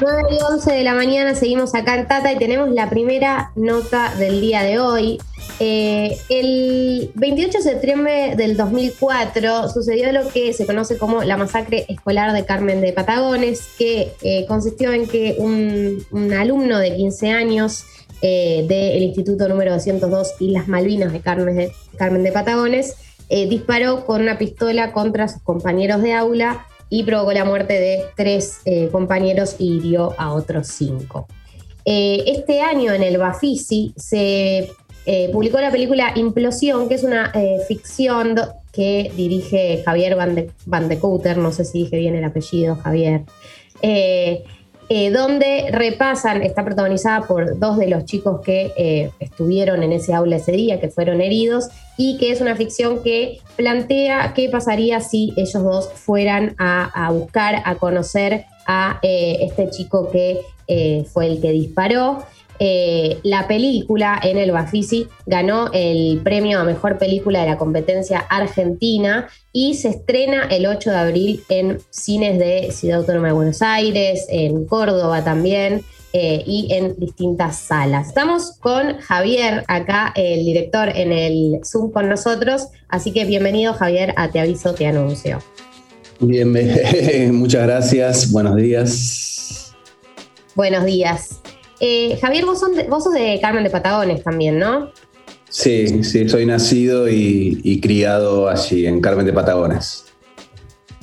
9 y 11 de la mañana seguimos acá en Tata y tenemos la primera nota del día de hoy. Eh, el 28 de septiembre del 2004 sucedió lo que se conoce como la masacre escolar de Carmen de Patagones, que eh, consistió en que un, alumno de 15 años eh, del Instituto número 202 Islas Malvinas de Carmen de, Carmen de Patagones disparó con una pistola contra sus compañeros de aula y provocó la muerte de tres eh, compañeros y hirió a otros cinco. Eh, este año en el Bafisi se eh, publicó la película Implosión, que es una ficción que dirige Javier Van de, Van de no sé si dije bien el apellido, Javier. Donde repasan, está protagonizada por dos de los chicos que estuvieron en ese aula ese día, que fueron heridos, y que es una ficción que plantea qué pasaría si ellos dos fueran a, buscar, a conocer a eh, este chico que fue el que disparó. Eh, la película en el Bafisi ganó el premio a mejor película de la competencia argentina y se estrena el 8 de abril en cines de Ciudad Autónoma de Buenos Aires, en Córdoba también. Eh, y en distintas salas. Estamos con Javier acá, el director en el Zoom con nosotros, así que bienvenido Javier a Te Aviso, Te Anuncio. Bien, muchas gracias, buenos días. Buenos días. Eh, Javier, vos, sos de Carmen de Patagones también, ¿no? Sí, sí, soy nacido y, criado allí, en Carmen de Patagones.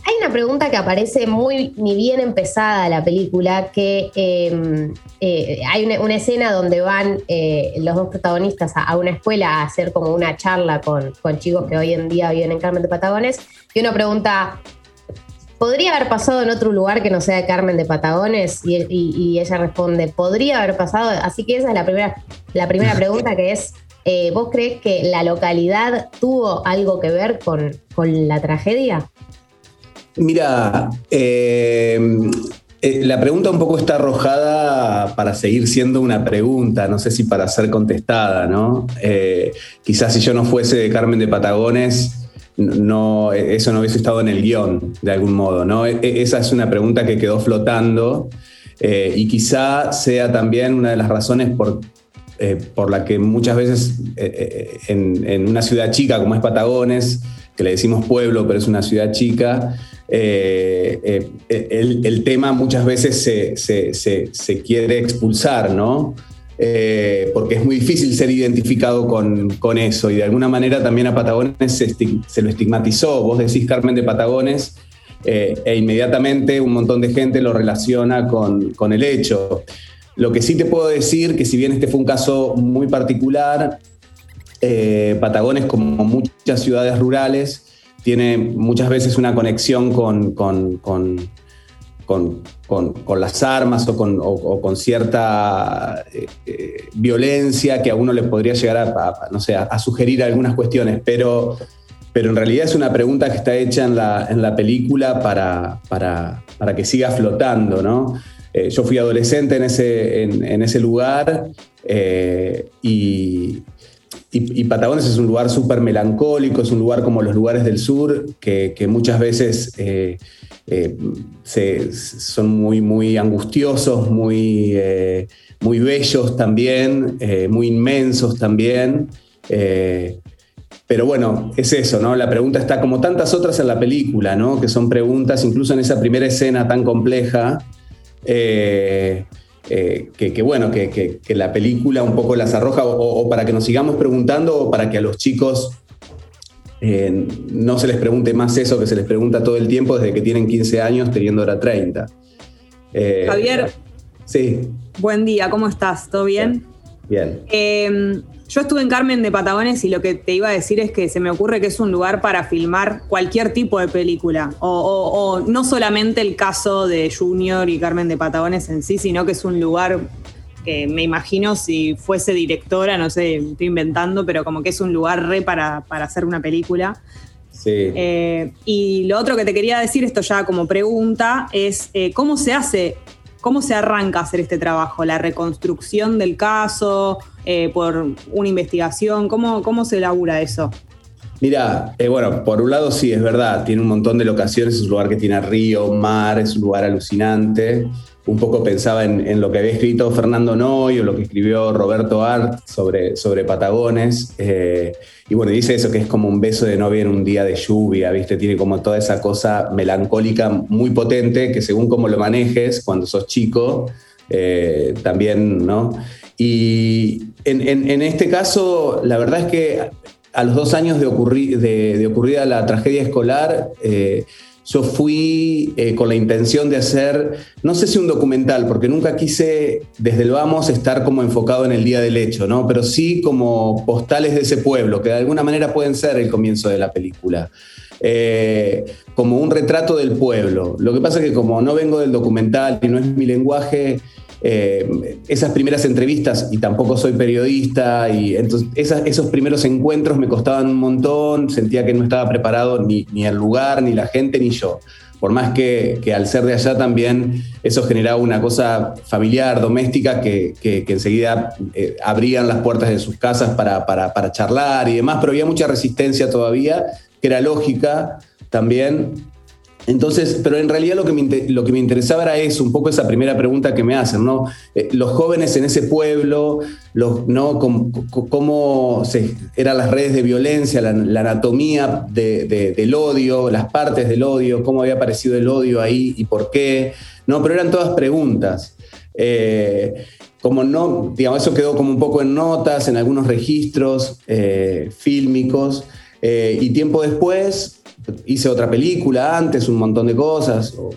Hay una pregunta que aparece muy ni bien empezada la película, que em, eh, hay una, escena donde van eh, los dos protagonistas a, una escuela a hacer como una charla con, con chicos que hoy en día viven en Carmen de Patagones, y uno pregunta, ¿Podría haber pasado en otro lugar que no sea Carmen de Patagones? Y, ella responde, podría haber pasado. Así que esa es la primera, la primera pregunta que es, eh, ¿vos crees que la localidad tuvo algo que ver con, la tragedia? Mira, eh, eh, la pregunta un poco está arrojada para seguir siendo una pregunta, no sé si para ser contestada, ¿no? quizás si yo no fuese de Carmen de Patagones no, eso no hubiese estado en el guion, de algún modo. ¿no? E, e, esa es una pregunta que quedó flotando eh, y quizá sea también una de las razones por, eh, por la que muchas veces eh, en, una ciudad chica como es Patagones, que le decimos pueblo, pero es una ciudad chica, el, tema muchas veces se, se, se quiere expulsar, ¿no? Eh, porque es muy difícil ser identificado con, eso y de alguna manera también a Patagones se, lo estigmatizó. Vos decís Carmen de Patagones eh, e inmediatamente un montón de gente lo relaciona con, el hecho. Lo que sí te puedo decir que si bien este fue un caso muy particular, eh, Patagones como muchas ciudades rurales tiene muchas veces una conexión con con, las armas o con, cierta eh, eh, violencia que a uno le podría llegar a, no sé, a, sugerir algunas cuestiones, pero, pero en realidad es una pregunta que está hecha en la, en la película para, para, que siga flotando, ¿no? Yo fui adolescente en ese, en, ese lugar y, y, Patagones es un lugar súper melancólico, es un lugar como los lugares del sur que, muchas veces eh, son muy, muy angustiosos, muy, eh, muy bellos también, eh, muy inmensos también. pero bueno, es eso, ¿no? La pregunta está como tantas otras en la película, ¿no? Que son preguntas, incluso en esa primera escena tan compleja, que, bueno, que, la película un poco las arroja o, para que nos sigamos preguntando o para que a los chicos eh, no se les pregunte más eso que se les pregunta todo el tiempo desde que tienen 15 años teniendo ahora 30. Eh, Javier. Sí. Buen día, ¿cómo estás? ¿Todo bien? Bien. Eh, yo estuve en Carmen de Patagones y lo que te iba a decir es que se me ocurre que es un lugar para filmar cualquier tipo de película. o no solamente el caso de Junior y Carmen de Patagones en sí, sino que es un lugar que me imagino si fuese directora, no sé, estoy inventando, pero como que es un lugar re para, hacer una película. Sí. Eh, y lo otro que te quería decir, esto ya como pregunta, es eh, cómo se hace, cómo se arranca a hacer este trabajo, la reconstrucción del caso, eh, por una investigación, ¿cómo, cómo se elabora eso? Mira, eh, bueno, por un lado sí, es verdad, tiene un montón de locaciones, es un lugar que tiene río, mar, es un lugar alucinante un poco pensaba en, lo que había escrito Fernando Noy o lo que escribió Roberto Art sobre, sobre Patagones. Eh, y bueno, dice eso, que es como un beso de novia en un día de lluvia, ¿viste? Tiene como toda esa cosa melancólica muy potente que según cómo lo manejes cuando sos chico, eh, también, ¿no? Y en, este caso, la verdad es que a los dos años de, de, ocurrida la tragedia escolar, eh, yo fui eh, con la intención de hacer, no sé si un documental, porque nunca quise desde el vamos estar como enfocado en el día del hecho, ¿no? Pero sí como postales de ese pueblo, que de alguna manera pueden ser el comienzo de la película. Eh, como un retrato del pueblo. Lo que pasa es que como no vengo del documental y no es mi lenguaje, eh, esas primeras entrevistas, y tampoco soy periodista, y entonces esos primeros encuentros me costaban un montón, sentía que no estaba preparado ni, ni el lugar, ni la gente, ni yo. Por más que, que, al ser de allá también eso generaba una cosa familiar, doméstica, que, que, enseguida eh, abrían las puertas de sus casas para, para, para charlar y demás, pero había mucha resistencia todavía, que era lógica también entonces, pero en realidad lo que, me, lo que me interesaba era eso, un poco esa primera pregunta que me hacen, ¿no? Eh, los jóvenes en ese pueblo, ¿no? Cómo, eran las redes de violencia, la, anatomía del odio, las partes del odio, cómo había aparecido el odio ahí y por qué, ¿no? Pero eran todas preguntas. Eh, como no, digamos, eso quedó como un poco en notas, en algunos registros eh, fílmicos, y tiempo después hice otra película antes, un montón de cosas, o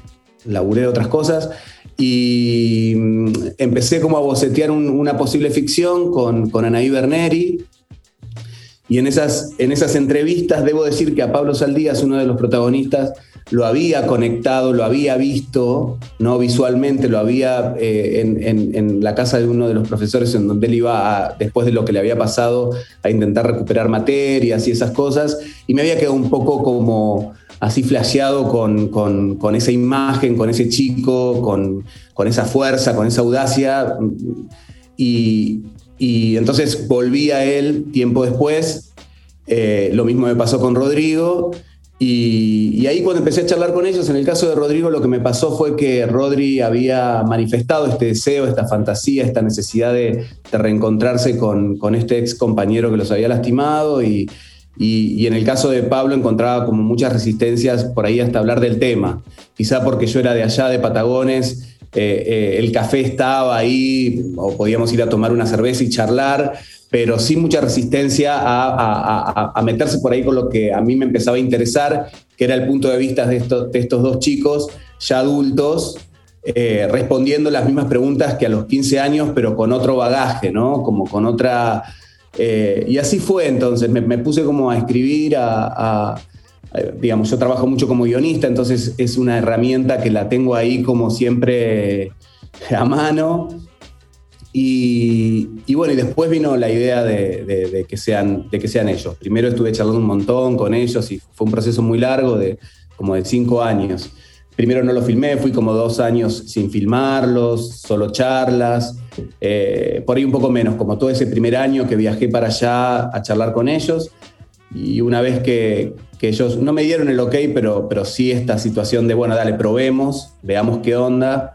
laburé otras cosas, y mm, empecé como a bocetear una posible ficción con, con Anaí Berneri, y en esas, en esas entrevistas debo decir que a Pablo Saldías, uno de los protagonistas, lo había conectado, lo había visto, no visualmente, lo había eh, en, la casa de uno de los profesores en donde él iba, después de lo que le había pasado, a intentar recuperar materias y esas cosas, y me había quedado un poco como así flasheado con, esa imagen, con ese chico, con, esa fuerza, con esa audacia, y, entonces volví a él tiempo después, eh, lo mismo me pasó con Rodrigo, y, ahí cuando empecé a charlar con ellos, en el caso de Rodrigo, lo que me pasó fue que Rodri había manifestado este deseo, esta fantasía, esta necesidad de, reencontrarse con, este ex compañero que los había lastimado y, en el caso de Pablo encontraba como muchas resistencias por ahí hasta hablar del tema. Quizá porque yo era de allá, de Patagones, eh, eh, el café estaba ahí, o podíamos ir a tomar una cerveza y charlar, pero sí mucha resistencia a, meterse por ahí con lo que a mí me empezaba a interesar, que era el punto de vista de estos, dos chicos ya adultos, eh, respondiendo las mismas preguntas que a los 15 años, pero con otro bagaje, ¿no? Como con otra... Eh, y así fue entonces, me, puse como a escribir, a, digamos, yo trabajo mucho como guionista, entonces es una herramienta que la tengo ahí como siempre a mano y, bueno, y después vino la idea de, que sean, de que sean ellos. Primero estuve charlando un montón con ellos y fue un proceso muy largo, de como de cinco años. Primero no lo filmé, fui como dos años sin filmarlos, solo charlas, eh, por ahí un poco menos, como todo ese primer año que viajé para allá a charlar con ellos. Y una vez que, que ellos no me dieron el ok, pero, pero sí esta situación de, bueno, dale, probemos, veamos qué onda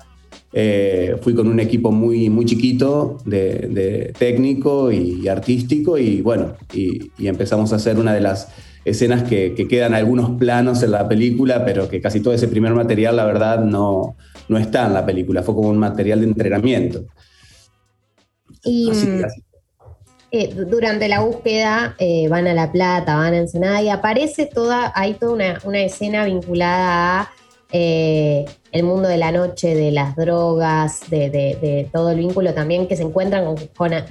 eh, fui con un equipo muy, muy chiquito de, técnico y, artístico y bueno, y, empezamos a hacer una de las escenas que, quedan algunos planos en la película, pero que casi todo ese primer material, la verdad, no, no está en la película, fue como un material de entrenamiento. Y eh, durante la búsqueda eh, van a La Plata, van a Ensenada y aparece toda, hay toda una, una escena vinculada a eh, el mundo de la noche, de las drogas, de, todo el vínculo también que se encuentran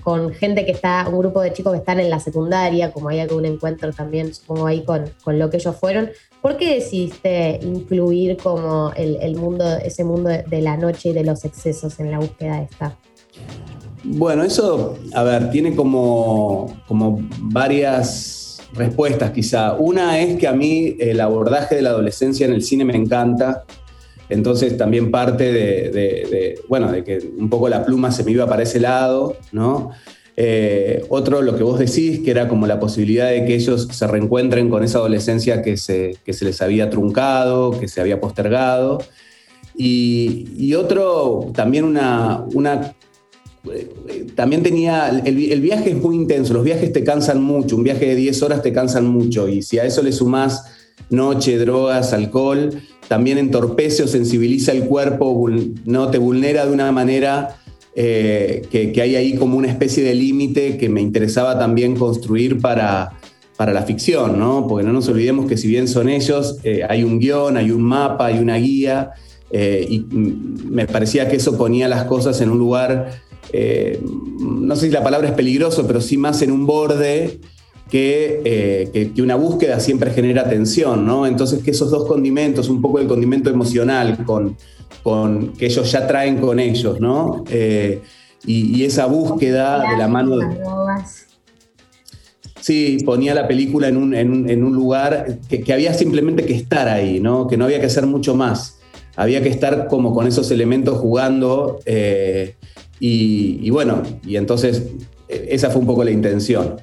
con, gente que está, un grupo de chicos que están en la secundaria, como hay algún encuentro también, supongo ahí con, lo que ellos fueron. ¿Por qué decidiste incluir como el, mundo, ese mundo de la noche y de los excesos en la búsqueda de esta? Bueno, eso, a ver, tiene como, como varias respuestas quizá. Una es que a mí el abordaje de la adolescencia en el cine me encanta, entonces también parte de, bueno, de que un poco la pluma se me iba para ese lado, ¿no? Eh, otro, lo que vos decís, que era como la posibilidad de que ellos se reencuentren con esa adolescencia que se, se les había truncado, que se había postergado. Y, otro, también una, también tenía, el, viaje es muy intenso, los viajes te cansan mucho, un viaje de 10 horas te cansan mucho y si a eso le sumás noche, drogas, alcohol, también entorpece o sensibiliza el cuerpo, no te vulnera de una manera eh, que, hay ahí como una especie de límite que me interesaba también construir para, para la ficción, ¿no? Porque no nos olvidemos que si bien son ellos, eh, hay un guion, hay un mapa, hay una guía, eh, y me parecía que eso ponía las cosas en un lugar, no sé si la palabra es peligroso, pero sí más en un borde que, que, una búsqueda siempre genera tensión, ¿no? Entonces que esos dos condimentos, un poco el condimento emocional con con, que ellos ya traen con ellos, ¿no? Eh, y, esa búsqueda de la mano... De, sí, ponía la película en un, lugar que, había simplemente que estar ahí, ¿no? Que no había que hacer mucho más. Había que estar como con esos elementos jugando. Eh, y, bueno, y entonces e, esa fue un poco la intención.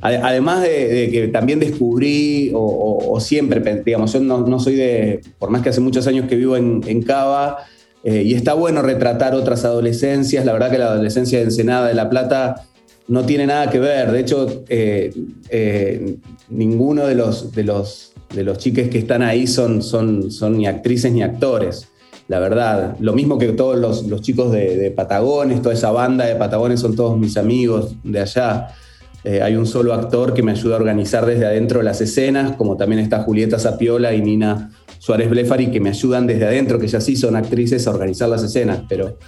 Además de, que también descubrí, o, siempre, digamos, yo no, soy de, por más que hace muchos años que vivo en, Cava, eh, y está bueno retratar otras adolescencias, la verdad que la adolescencia de Ensenada de La Plata no tiene nada que ver, de hecho, eh, eh, ninguno de los, de, los, de los chiques que están ahí son, son, son ni actrices ni actores la verdad. Lo mismo que todos los, chicos de, Patagones, toda esa banda de Patagones son todos mis amigos de allá. Eh, hay un solo actor que me ayuda a organizar desde adentro las escenas, como también está Julieta Zapiola y Nina Suárez Blefari, que me ayudan desde adentro, que ya sí son actrices, a organizar las escenas, pero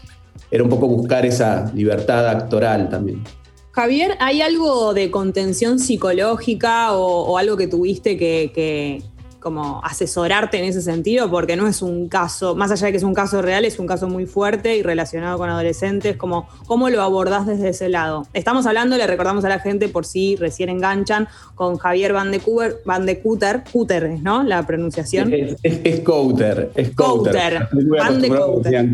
era un poco buscar esa libertad actoral también. Javier, ¿hay algo de contención psicológica o, algo que tuviste que, como asesorarte en ese sentido, porque no es un caso, más allá de que es un caso real, es un caso muy fuerte y relacionado con adolescentes, como, ¿cómo lo abordás desde ese lado? Estamos hablando, le recordamos a la gente por si recién enganchan, con Javier Van de, Cooter, Van de Cuter, ¿no? La pronunciación. Es, es, es Couter, es Couter. Van de Couter.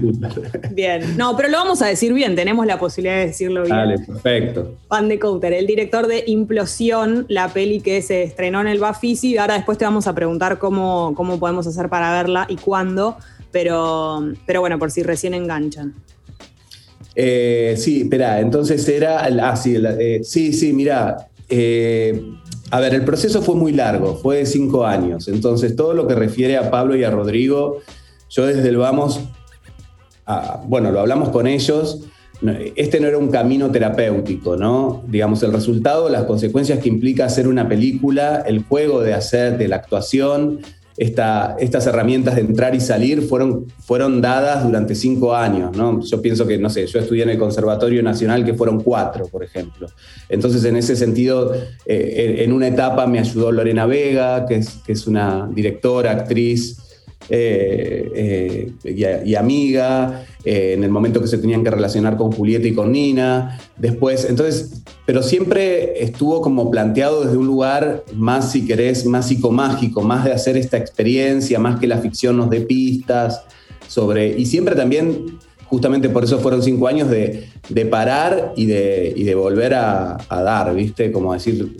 Bien, no, pero lo vamos a decir bien, tenemos la posibilidad de decirlo bien. Dale, perfecto. Van de Couter, el director de Implosión, la peli que se estrenó en el Bafisi, ahora después te vamos a preguntar cómo, cómo podemos hacer para verla y cuándo, pero, pero bueno, por si recién enganchan. Eh, sí, espera, entonces era. Ah, sí, eh, sí, sí, mira. Eh, a ver, el proceso fue muy largo, fue de cinco años. Entonces, todo lo que refiere a Pablo y a Rodrigo, yo desde el vamos. bueno, lo hablamos con ellos. Este no era un camino terapéutico, ¿no? Digamos, el resultado, las consecuencias que implica hacer una película, el juego de hacer, de la actuación, estas herramientas de entrar y salir fueron, fueron dadas durante cinco años, ¿no? Yo pienso que, no sé, yo estudié en el Conservatorio Nacional que fueron cuatro, por ejemplo. Entonces, en ese sentido, eh, en una etapa me ayudó Lorena Vega, que es, que es una directora, actriz, eh, eh, y, amiga, eh, en el momento que se tenían que relacionar con Julieta y con Nina, después, entonces, pero siempre estuvo como planteado desde un lugar más, si querés, más psicomágico, más de hacer esta experiencia, más que la ficción nos dé pistas sobre, y siempre también justamente por eso fueron cinco años de, parar y de, de volver a, a, dar, ¿viste? Como decir,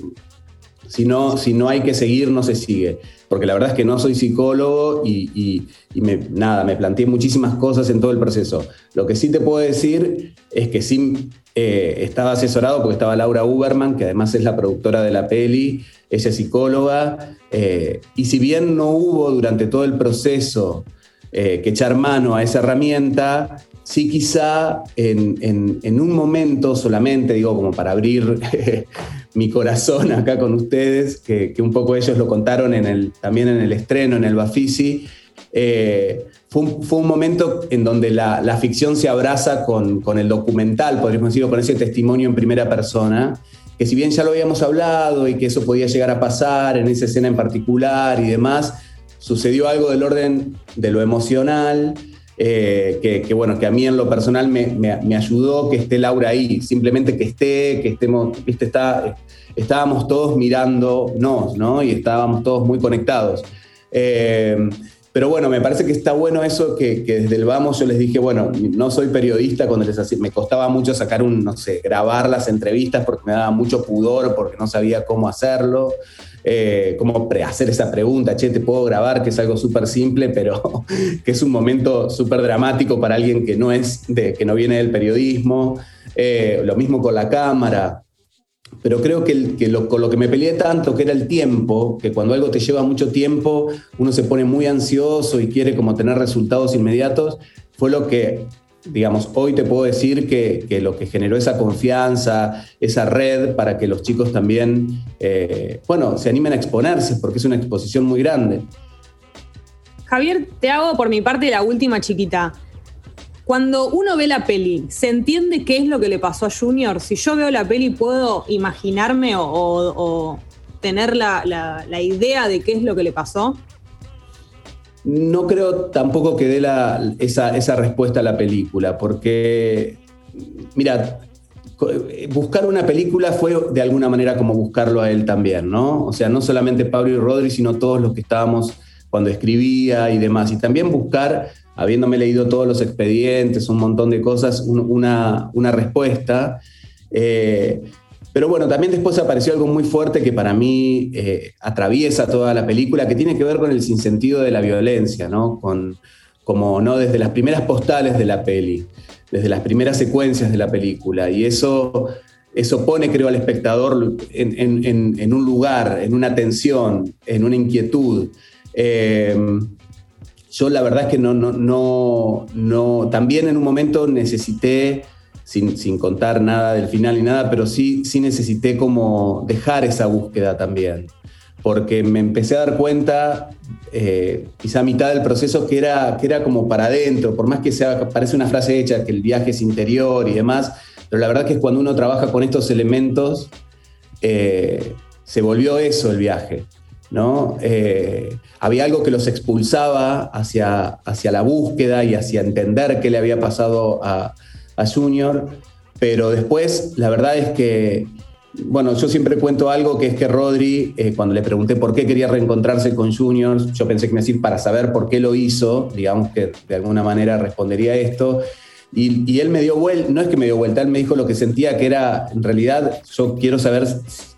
si no, si no hay que seguir, no se sigue porque la verdad es que no soy psicólogo y, me, nada, me planteé muchísimas cosas en todo el proceso. Lo que sí te puedo decir es que sí eh, estaba asesorado porque estaba Laura Uberman, que además es la productora de la peli, ella es psicóloga, eh, y si bien no hubo durante todo el proceso eh, que echar mano a esa herramienta, sí quizá en, en, un momento solamente, digo, como para abrir mi corazón acá con ustedes, que, un poco ellos lo contaron también en el estreno, en el Bafisi. Eh, fue, un, momento en donde la, ficción se abraza con, el documental, podríamos decirlo, con ese testimonio en primera persona, que si bien ya lo habíamos hablado y que eso podía llegar a pasar en esa escena en particular y demás, sucedió algo del orden de lo emocional, eh, que, bueno, que a mí en lo personal me, ayudó que esté Laura ahí, simplemente que esté, que estemos, viste, está, estábamos todos mirándonos, ¿no? Y estábamos todos muy conectados. Eh, pero bueno, me parece que está bueno eso que, desde el vamos yo les dije, bueno, no soy periodista cuando les hacía, me costaba mucho sacar un, no sé, grabar las entrevistas porque me daba mucho pudor, porque no sabía cómo hacerlo, eh, cómo hacer esa pregunta, che, te puedo grabar, que es algo súper simple, pero que es un momento súper dramático para alguien que no es, que no viene del periodismo, eh, lo mismo con la cámara, pero creo que, con lo que me peleé tanto, que era el tiempo, que cuando algo te lleva mucho tiempo, uno se pone muy ansioso y quiere como tener resultados inmediatos, fue lo que, digamos, hoy te puedo decir que, lo que generó esa confianza, esa red para que los chicos también, eh, bueno, se animen a exponerse, porque es una exposición muy grande. Javier, te hago por mi parte la última chiquita cuando uno ve la peli, ¿se entiende qué es lo que le pasó a Junior? Si yo veo la peli, ¿puedo imaginarme o, tener la, idea de qué es lo que le pasó? No creo tampoco que dé esa, respuesta a la película, porque, mira, buscar una película fue de alguna manera como buscarlo a él también, ¿no? O sea, no solamente Pablo y Rodri, sino todos los que estábamos cuando escribía y demás. Y también buscar habiéndome leído todos los expedientes, un montón de cosas, una, respuesta. Eh, pero bueno, también después apareció algo muy fuerte que para mí eh, atraviesa toda la película, que tiene que ver con el sinsentido de la violencia, ¿no? Con, como no desde las primeras postales de la peli, desde las primeras secuencias de la película. Y eso, eso pone, creo, al espectador en, un lugar, en una tensión, en una inquietud. Eh, yo la verdad es que no, no, no, no, también en un momento necesité, sin, contar nada del final ni nada, pero sí, sí necesité como dejar esa búsqueda también, porque me empecé a dar cuenta, eh, quizá a mitad del proceso, que era, que era como para adentro, por más que sea, parece una frase hecha, que el viaje es interior y demás, pero la verdad que es cuando uno trabaja con estos elementos, eh, se volvió eso el viaje. ¿no? Eh, había algo que los expulsaba hacia, hacia la búsqueda y hacia entender qué le había pasado a, Junior, pero después la verdad es que, bueno, yo siempre cuento algo que es que Rodri, eh, cuando le pregunté por qué quería reencontrarse con Junior, yo pensé que me decir para saber por qué lo hizo, digamos que de alguna manera respondería esto. Y, y, él me dio vuelta, no es que me dio vuelta, él me dijo lo que sentía que era, en realidad, yo quiero saber,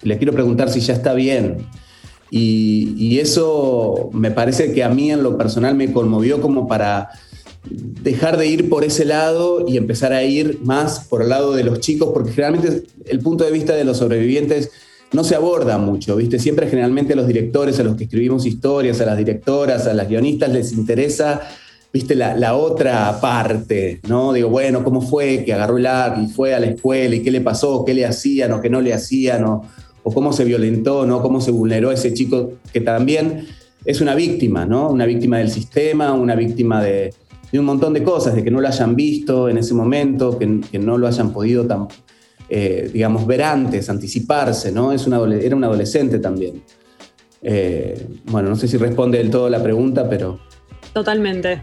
le quiero preguntar si ya está bien. Y, eso me parece que a mí en lo personal me conmovió como para dejar de ir por ese lado y empezar a ir más por el lado de los chicos, porque generalmente el punto de vista de los sobrevivientes no se aborda mucho, ¿viste? Siempre generalmente a los directores, a los que escribimos historias, a las directoras, a las guionistas les interesa, ¿viste? La, otra parte, ¿no? Digo, bueno, ¿cómo fue que agarró el arco y fue a la escuela y qué le pasó, qué le hacían o qué no le hacían o cómo se violentó, ¿no? cómo se vulneró ese chico que también es una víctima, ¿no? Una víctima del sistema, una víctima de, un montón de cosas, de que no lo hayan visto en ese momento, que, no lo hayan podido, tan, eh, digamos, ver antes, anticiparse, ¿no? Es una, era un adolescente también. Eh, bueno, no sé si responde del todo la pregunta, pero... Totalmente.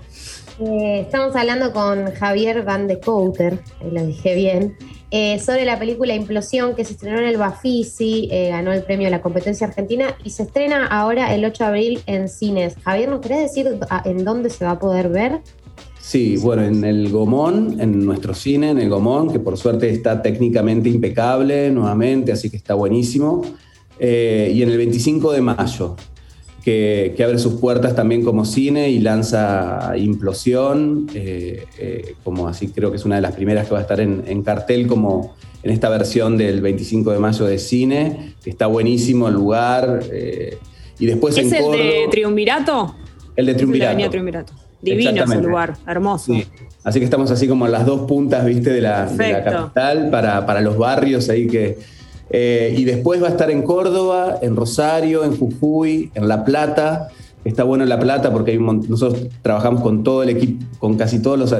Eh, estamos hablando con Javier Van de Couter, lo dije bien, eh, sobre la película Implosión que se estrenó en el Bafisi, eh, ganó el premio a la competencia argentina y se estrena ahora el 8 de abril en cines. Javier, ¿nos querés decir en dónde se va a poder ver? Sí, bueno, en el Gomón, en nuestro cine, en el Gomón, que por suerte está técnicamente impecable nuevamente, así que está buenísimo. y en el 25 de mayo, que, abre sus puertas también como cine y lanza Implosión, eh, eh, como así creo que es una de las primeras que va a estar en, cartel como en esta versión del 25 de mayo de cine, que está buenísimo el lugar. Eh, y después ¿Es el de Triunvirato? El de Triunvirato. Divino ese lugar, hermoso. Así que estamos así como en las dos puntas, viste, de la, capital para, para los barrios ahí que eh, y después va a estar en Córdoba, en Rosario, en Jujuy, en La Plata. Está bueno en La Plata porque hay nosotros trabajamos con todo el equipo, con casi todos los,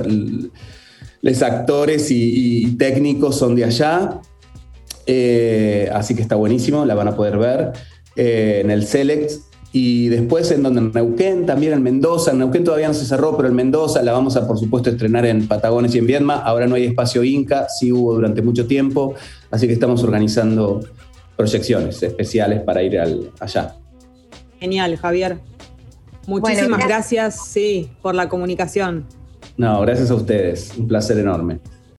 los actores y, técnicos son de allá. Eh, así que está buenísimo, la van a poder ver eh, en el Select. Y después en donde en Neuquén, también en Mendoza. En Neuquén todavía no se cerró, pero en Mendoza la vamos a, por supuesto, estrenar en Patagones y en Viedma. Ahora no hay espacio Inca, sí hubo durante mucho tiempo. Así que estamos organizando proyecciones especiales para ir allá. Genial, Javier. Muchísimas gracias, sí, por la comunicación. No, gracias a ustedes. Un placer enorme.